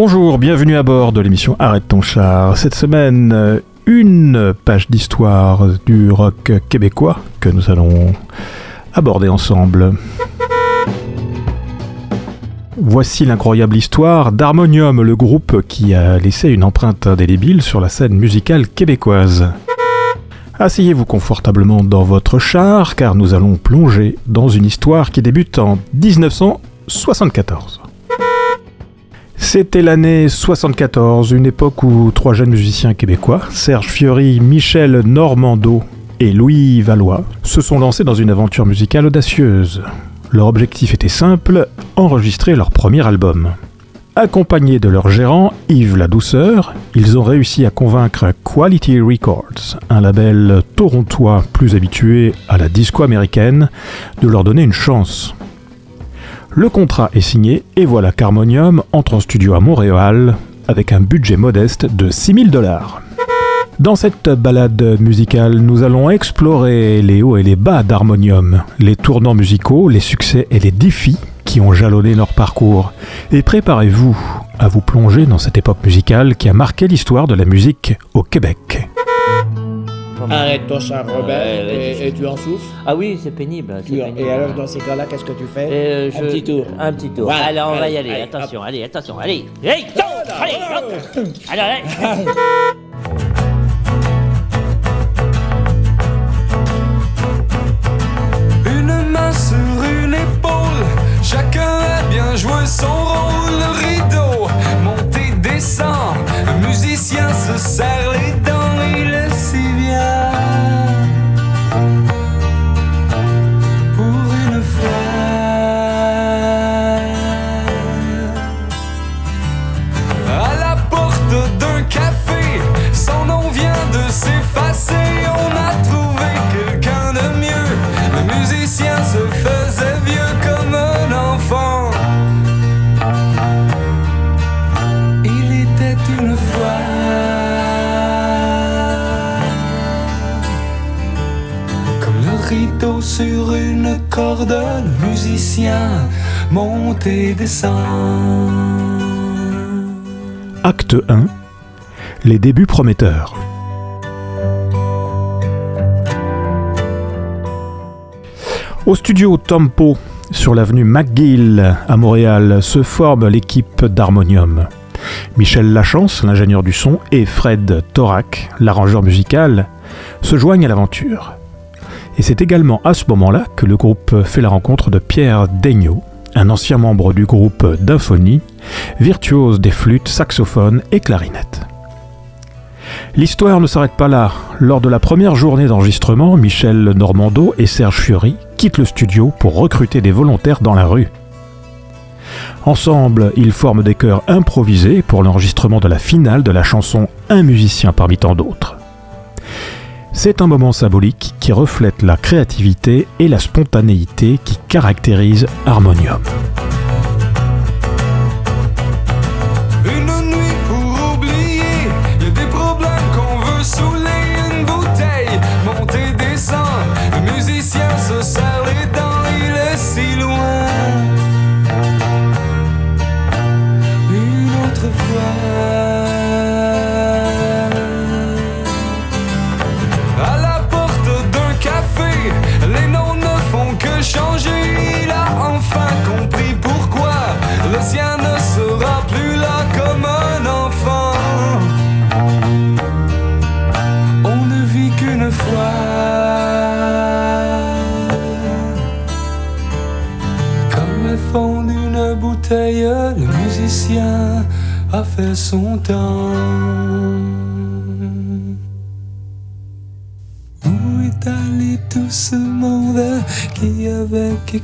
Bonjour, bienvenue à bord de l'émission Arrête ton char. Cette semaine, une page d'histoire du rock québécois que nous allons aborder ensemble. Voici l'incroyable histoire d'Harmonium, le groupe qui a laissé une empreinte indélébile sur la scène musicale québécoise. Asseyez-vous confortablement dans votre char car nous allons plonger dans une histoire qui débute en 1974. C'était l'année 74, une époque où trois jeunes musiciens québécois, Serge Fiori, Michel Normando et Louis Valois, se sont lancés dans une aventure musicale audacieuse. Leur objectif était simple, enregistrer leur premier album. Accompagnés de leur gérant, Yves La Douceur, ils ont réussi à convaincre Quality Records, un label torontois plus habitué à la disco américaine, de leur donner une chance. Le contrat est signé et voilà qu'Harmonium entre en studio à Montréal avec un budget modeste de 6000 dollars. Dans cette balade musicale, nous allons explorer les hauts et les bas d'Harmonium, les tournants musicaux, les succès et les défis qui ont jalonné leur parcours. Et préparez-vous à vous plonger dans cette époque musicale qui a marqué l'histoire de la musique au Québec. Arrête ton char, Robert, et, tu en souffles Ah oui, c'est pénible, Et alors, dans ces cas-là, qu'est-ce que tu fais? Euh, Un petit tour. Un petit tour. Allez, on va y aller. attention, allez, attention, allez. Allez, allez, allez, allez. Une main sur une épaule, chacun a bien joué son rôle. Acte 1 Les débuts prometteurs. Au studio Tempo, sur l'avenue McGill à Montréal, se forme l'équipe d'Harmonium. Michel Lachance, l'ingénieur du son, et Fred Thorac, l'arrangeur musical, se joignent à l'aventure. Et c'est également à ce moment-là que le groupe fait la rencontre de Pierre Daigneault, un ancien membre du groupe d'Infonie, virtuose des flûtes, saxophones et clarinettes. L'histoire ne s'arrête pas là. Lors de la première journée d'enregistrement, Michel Normando et Serge Fiori quittent le studio pour recruter des volontaires dans la rue. Ensemble, ils forment des chœurs improvisés pour l'enregistrement de la finale de la chanson Un musicien parmi tant d'autres. C'est un moment symbolique qui reflète la créativité et la spontanéité qui caractérisent Harmonium.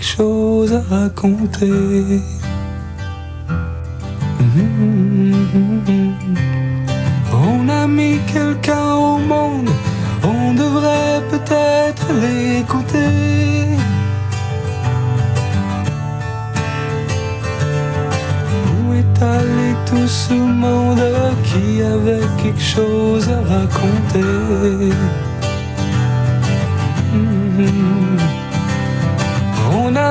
Quelque chose à raconter? On a mis quelqu'un au monde, on devrait peut-être l'écouter. Où est allé tout ce monde qui avait quelque chose à raconter?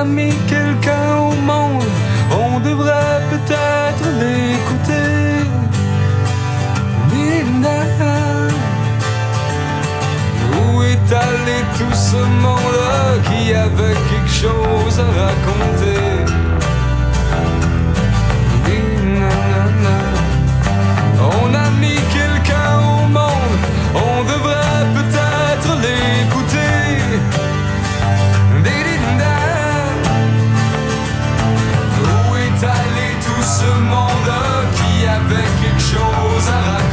blâmer quelqu'un au monde, on devrait peut-être l'écouter. Midnight, où est allé tout ce monde qui avait quelque chose à raconter? Qui avait quelque chose à raconter?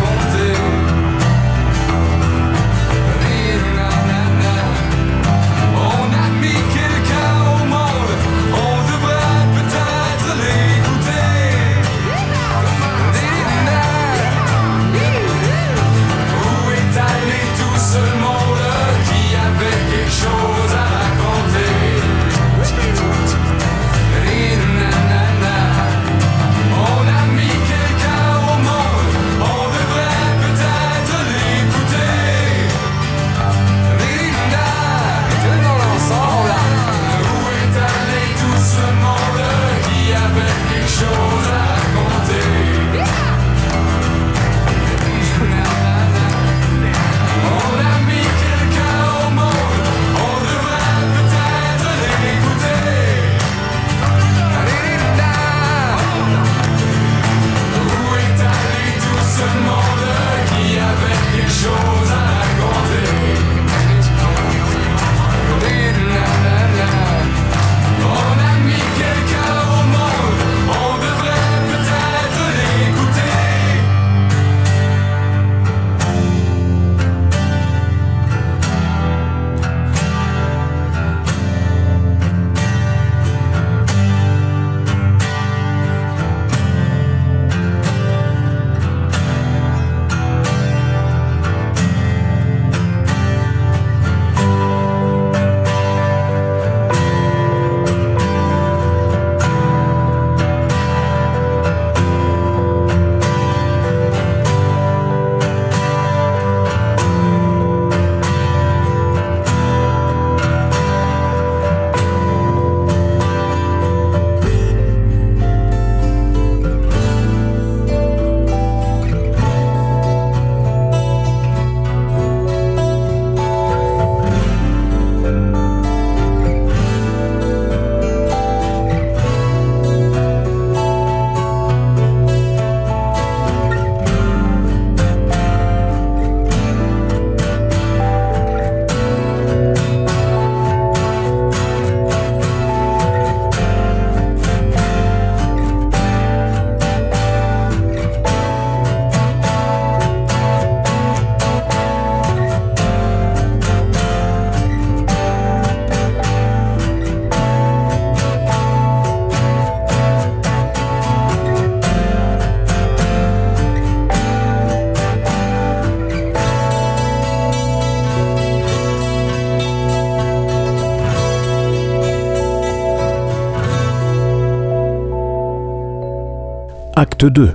Acte 2.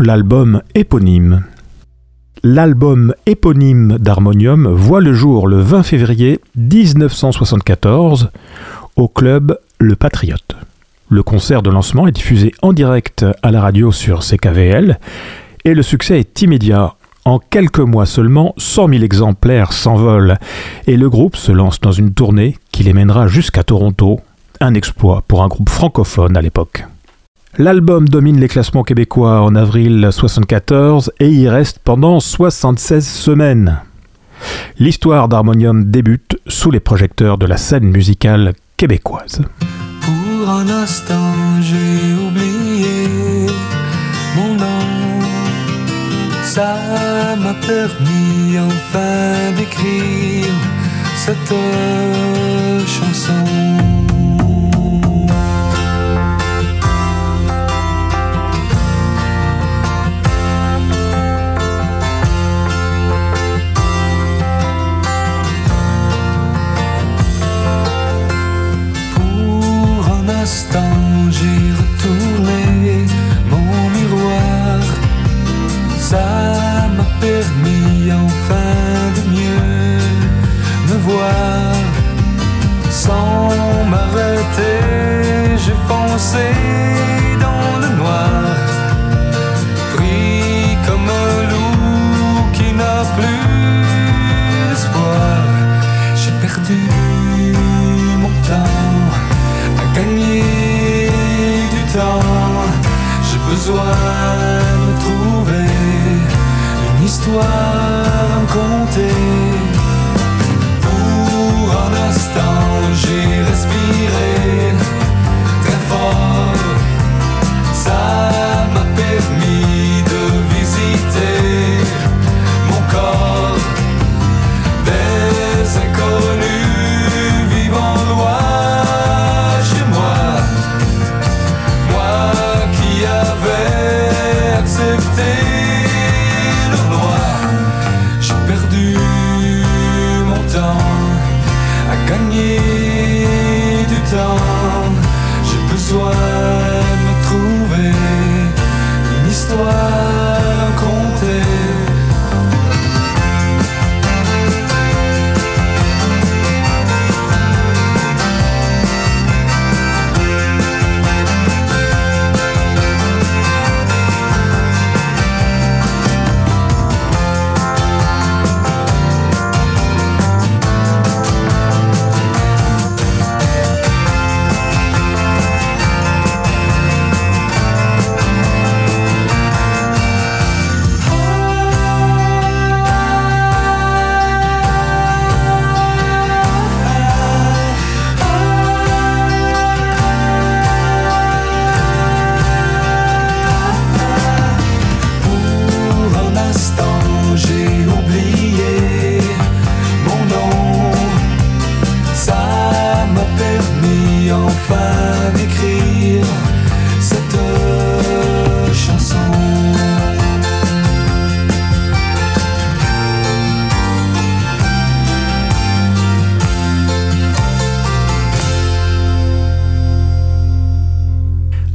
L'album éponyme. L'album éponyme d'Harmonium voit le jour le 20 février 1974 au club Le Patriote. Le concert de lancement est diffusé en direct à la radio sur CKVL et le succès est immédiat. En quelques mois seulement, 100 000 exemplaires s'envolent et le groupe se lance dans une tournée qui les mènera jusqu'à Toronto, un exploit pour un groupe francophone à l'époque. L'album domine les classements québécois en avril 1974 et y reste pendant 76 semaines. L'histoire d'Harmonium débute sous les projecteurs de la scène musicale québécoise. Pour un instant, j'ai oublié mon nom. Ça m'a permis enfin d'écrire cette chanson. Besoin de trouver une histoire à me conter.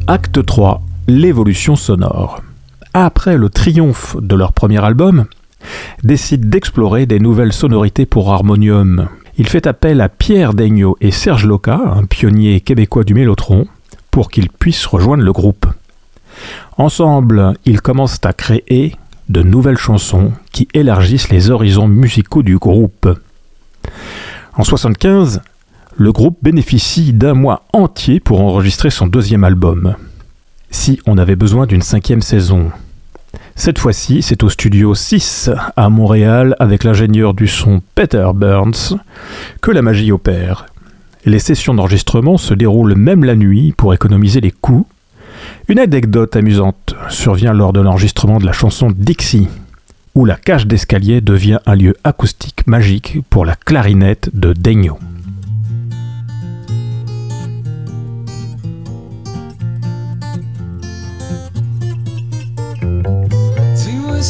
Acte 3. L'évolution sonore. Après le triomphe de leur premier album, décide d'explorer des nouvelles sonorités pour harmonium. Il fait appel à Pierre Daigneault et Serge Loca, un pionnier québécois du mélotron, pour qu'ils puissent rejoindre le groupe. Ensemble, ils commencent à créer de nouvelles chansons qui élargissent les horizons musicaux du groupe. En 75, le groupe bénéficie d'un mois entier pour enregistrer son deuxième album. Si on avait besoin d'une cinquième saison. Cette fois-ci, c'est au studio 6 à Montréal avec l'ingénieur du son Peter Burns que la magie opère. Les sessions d'enregistrement se déroulent même la nuit pour économiser les coûts. Une anecdote amusante survient lors de l'enregistrement de la chanson Dixie, où la cage d'escalier devient un lieu acoustique magique pour la clarinette de Daigneault.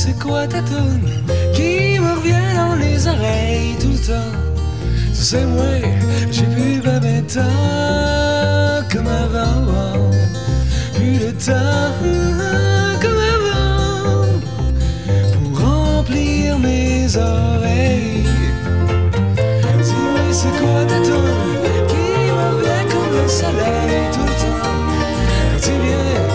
C'est quoi ta tune qui me revient dans les oreilles tout le temps? Sais moi, j'ai plus pas temps comme avant. Plus de temps comme avant pour remplir mes oreilles. Dis-moi c'est quoi ta tune qui me revient comme le soleil tout le temps? Quand tu viens,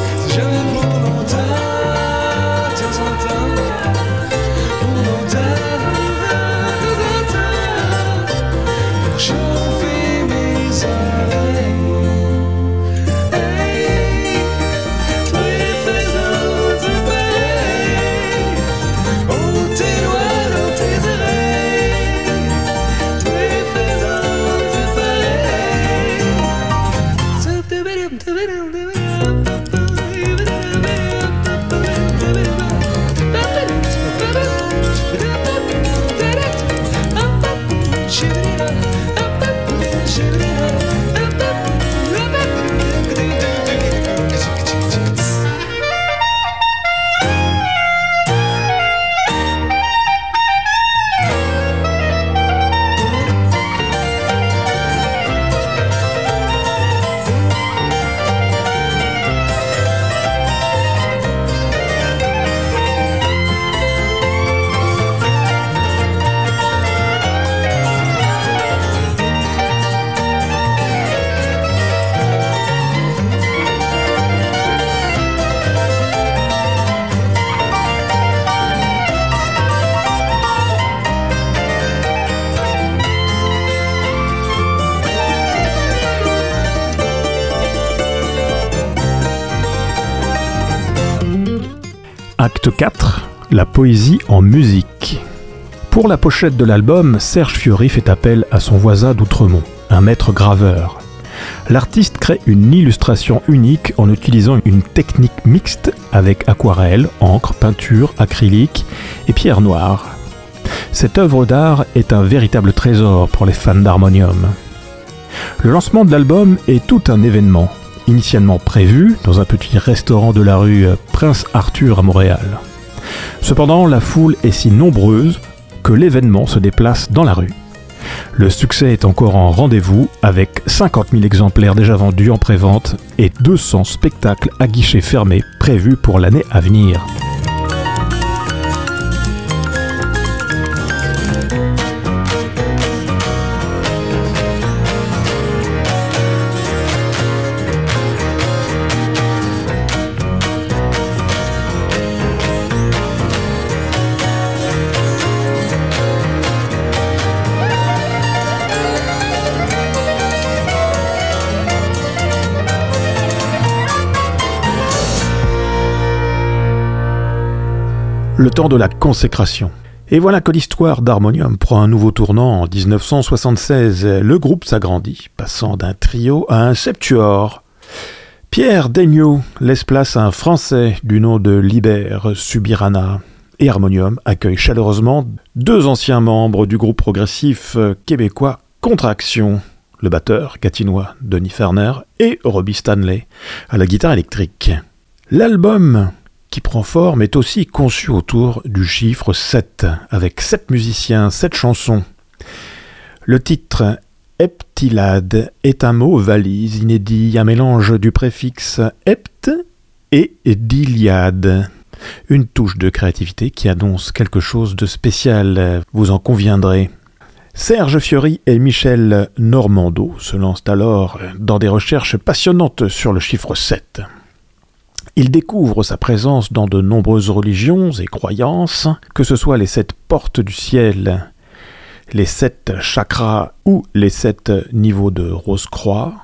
Acte 4, la poésie en musique. Pour la pochette de l'album, Serge Fiori fait appel à son voisin d'Outremont, un maître graveur. L'artiste crée une illustration unique en utilisant une technique mixte avec aquarelle, encre, peinture, acrylique et pierre noire. Cette œuvre d'art est un véritable trésor pour les fans d'harmonium. Le lancement de l'album est tout un événement, initialement prévu dans un petit restaurant de la rue Prince Arthur à Montréal. Cependant, la foule est si nombreuse que l'événement se déplace dans la rue. Le succès est encore en rendez-vous avec 50 000 exemplaires déjà vendus en pré-vente et 200 spectacles à guichet fermé prévus pour l'année à venir. Le temps de la consécration. Et voilà que l'histoire d'Harmonium prend un nouveau tournant en 1976. Le groupe s'agrandit, passant d'un trio à un septuor. Pierre Degnaud laisse place à un Français du nom de Libère Subirana. Et Harmonium accueille chaleureusement deux anciens membres du groupe progressif québécois Contraction, le batteur gatinois Denis Ferner et Robbie Stanley à la guitare électrique. L'album prend forme est aussi conçu autour du chiffre 7, avec 7 musiciens, 7 chansons. Le titre Heptilade est un mot valise inédit, un mélange du préfixe hept et d'iliade. Une touche de créativité qui annonce quelque chose de spécial, vous en conviendrez. Serge Fiori et Michel Normando se lancent alors dans des recherches passionnantes sur le chiffre 7. Il découvre sa présence dans de nombreuses religions et croyances, que ce soit les sept portes du ciel, les sept chakras ou les sept niveaux de Rose-Croix,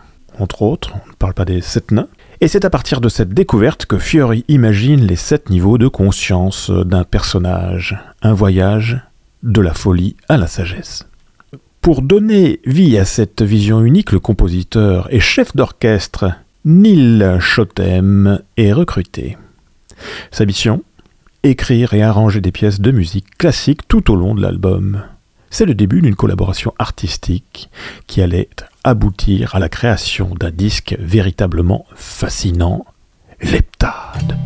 entre autres, on ne parle pas des sept nains. Et c'est à partir de cette découverte que Fiori imagine les sept niveaux de conscience d'un personnage, un voyage de la folie à la sagesse. Pour donner vie à cette vision unique, le compositeur et chef d'orchestre Neil Chotem est recruté. Sa mission Écrire et arranger des pièces de musique classique tout au long de l'album. C'est le début d'une collaboration artistique qui allait aboutir à la création d'un disque véritablement fascinant, Leptade.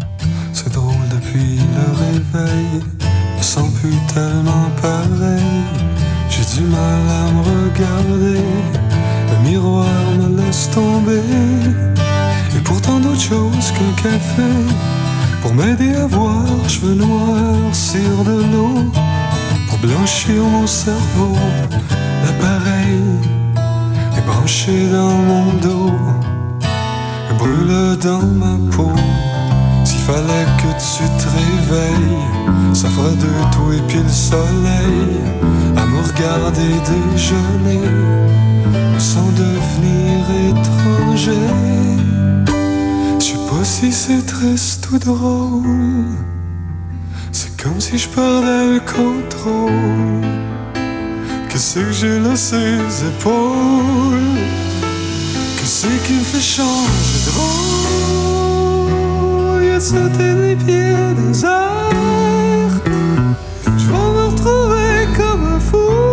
C'est drôle depuis le réveil, sans plus tellement pareil. J'ai du mal à me regarder, le miroir me laisse tomber. Pourtant d'autres choses qu'un café. Pour m'aider à voir cheveux noirs sur de l'eau. Pour blanchir mon cerveau L'appareil est branché dans mon dos. Brûle dans ma peau. S'il fallait que tu te réveilles Ça fera de toi et puis le soleil. À me regarder déjeuner Sans devenir étranger si c'est triste ou drôle, c'est comme si je perdais le contrôle. Qu'est-ce que j'ai là ses épaules? Qu'est-ce qui me fait changer de rôle? Il a sauté des pieds des airs. Je vais me retrouver comme un fou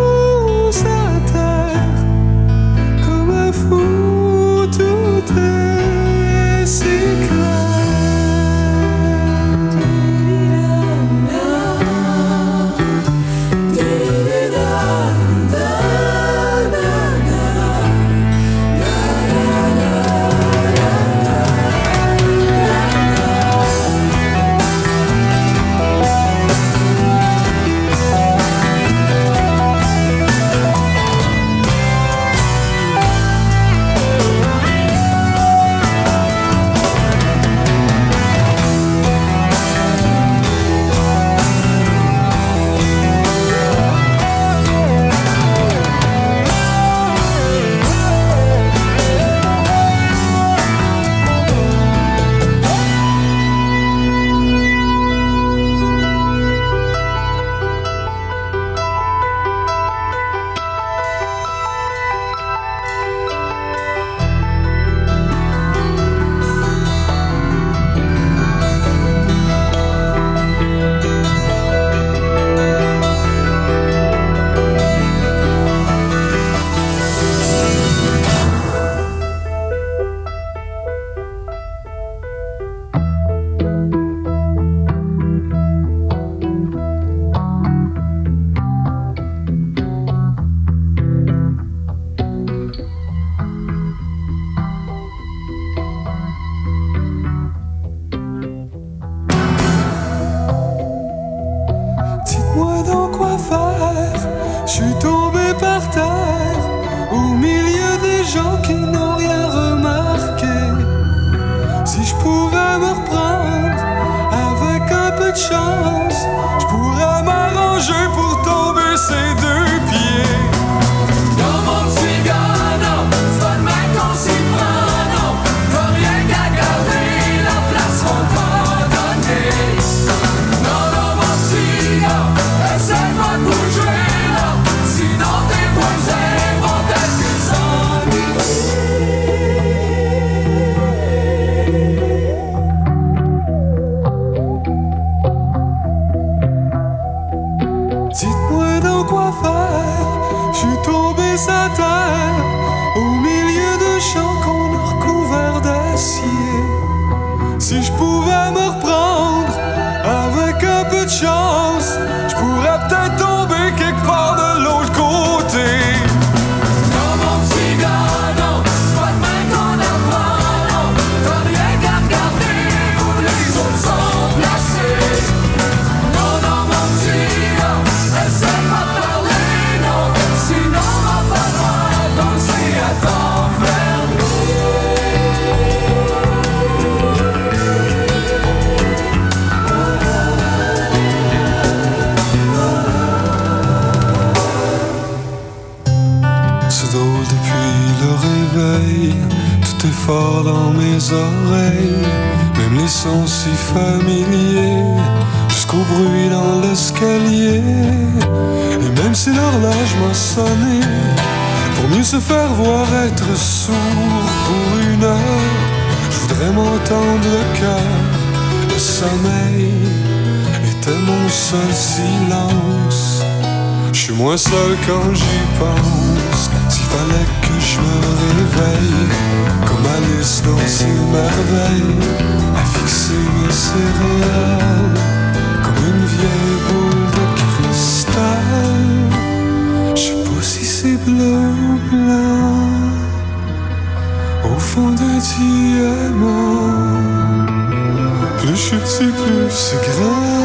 même les sons si familiers, jusqu'au bruit dans l'escalier. Et même si l'horloge m'a sonné, pour mieux se faire voir être sourd pour une heure, je voudrais m'entendre le cœur, le sommeil était mon seul silence. Je suis moins seul quand j'y pense. S'il fallait me réveille, comme Alice dans ses merveilles, à fixer mes céréales, comme une vieille boule de cristal. Je sais pas si c'est bleu ou blanc, au fond d'un diamant. Plus je suis plus c'est grand.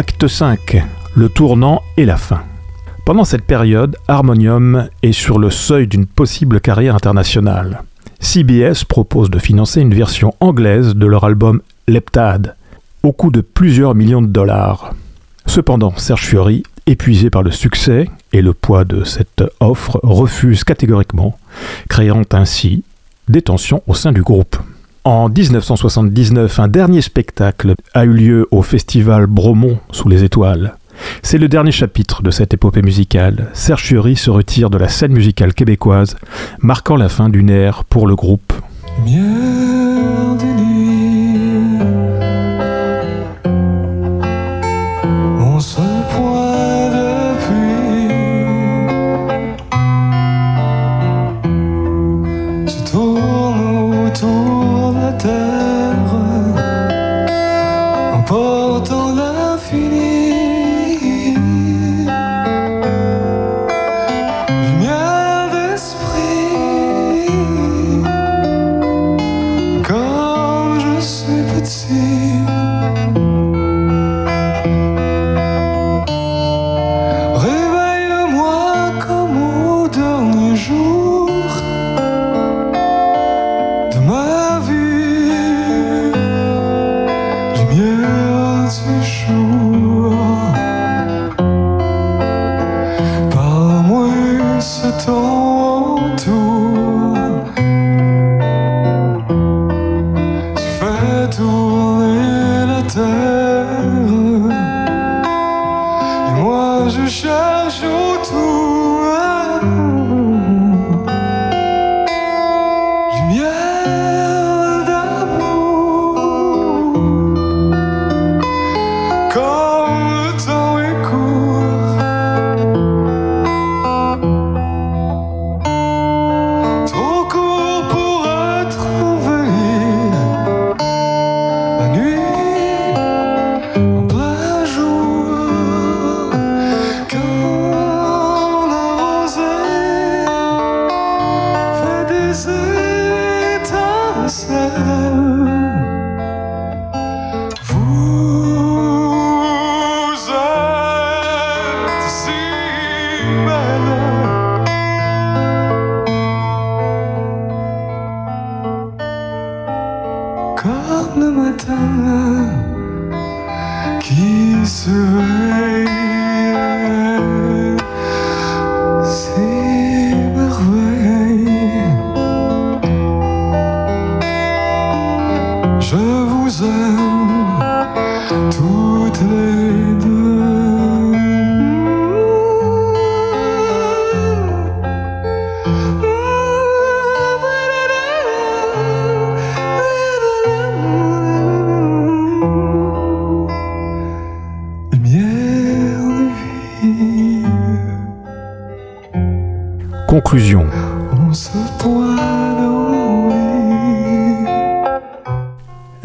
Acte 5. Le tournant et la fin. Pendant cette période, Harmonium est sur le seuil d'une possible carrière internationale. CBS propose de financer une version anglaise de leur album Leptade, au coût de plusieurs millions de dollars. Cependant, Serge Fiori épuisé par le succès et le poids de cette offre, refuse catégoriquement, créant ainsi des tensions au sein du groupe. En 1979, un dernier spectacle a eu lieu au festival Bromont sous les étoiles. C'est le dernier chapitre de cette épopée musicale. Serge se retire de la scène musicale québécoise, marquant la fin d'une ère pour le groupe.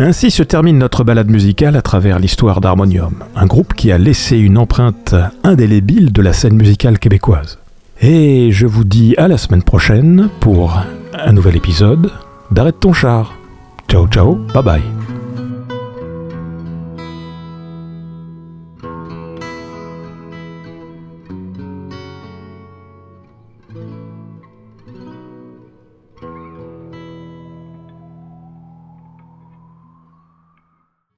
Ainsi se termine notre balade musicale à travers l'histoire d'Harmonium, un groupe qui a laissé une empreinte indélébile de la scène musicale québécoise. Et je vous dis à la semaine prochaine pour un nouvel épisode d'Arrête ton char. Ciao ciao, bye bye.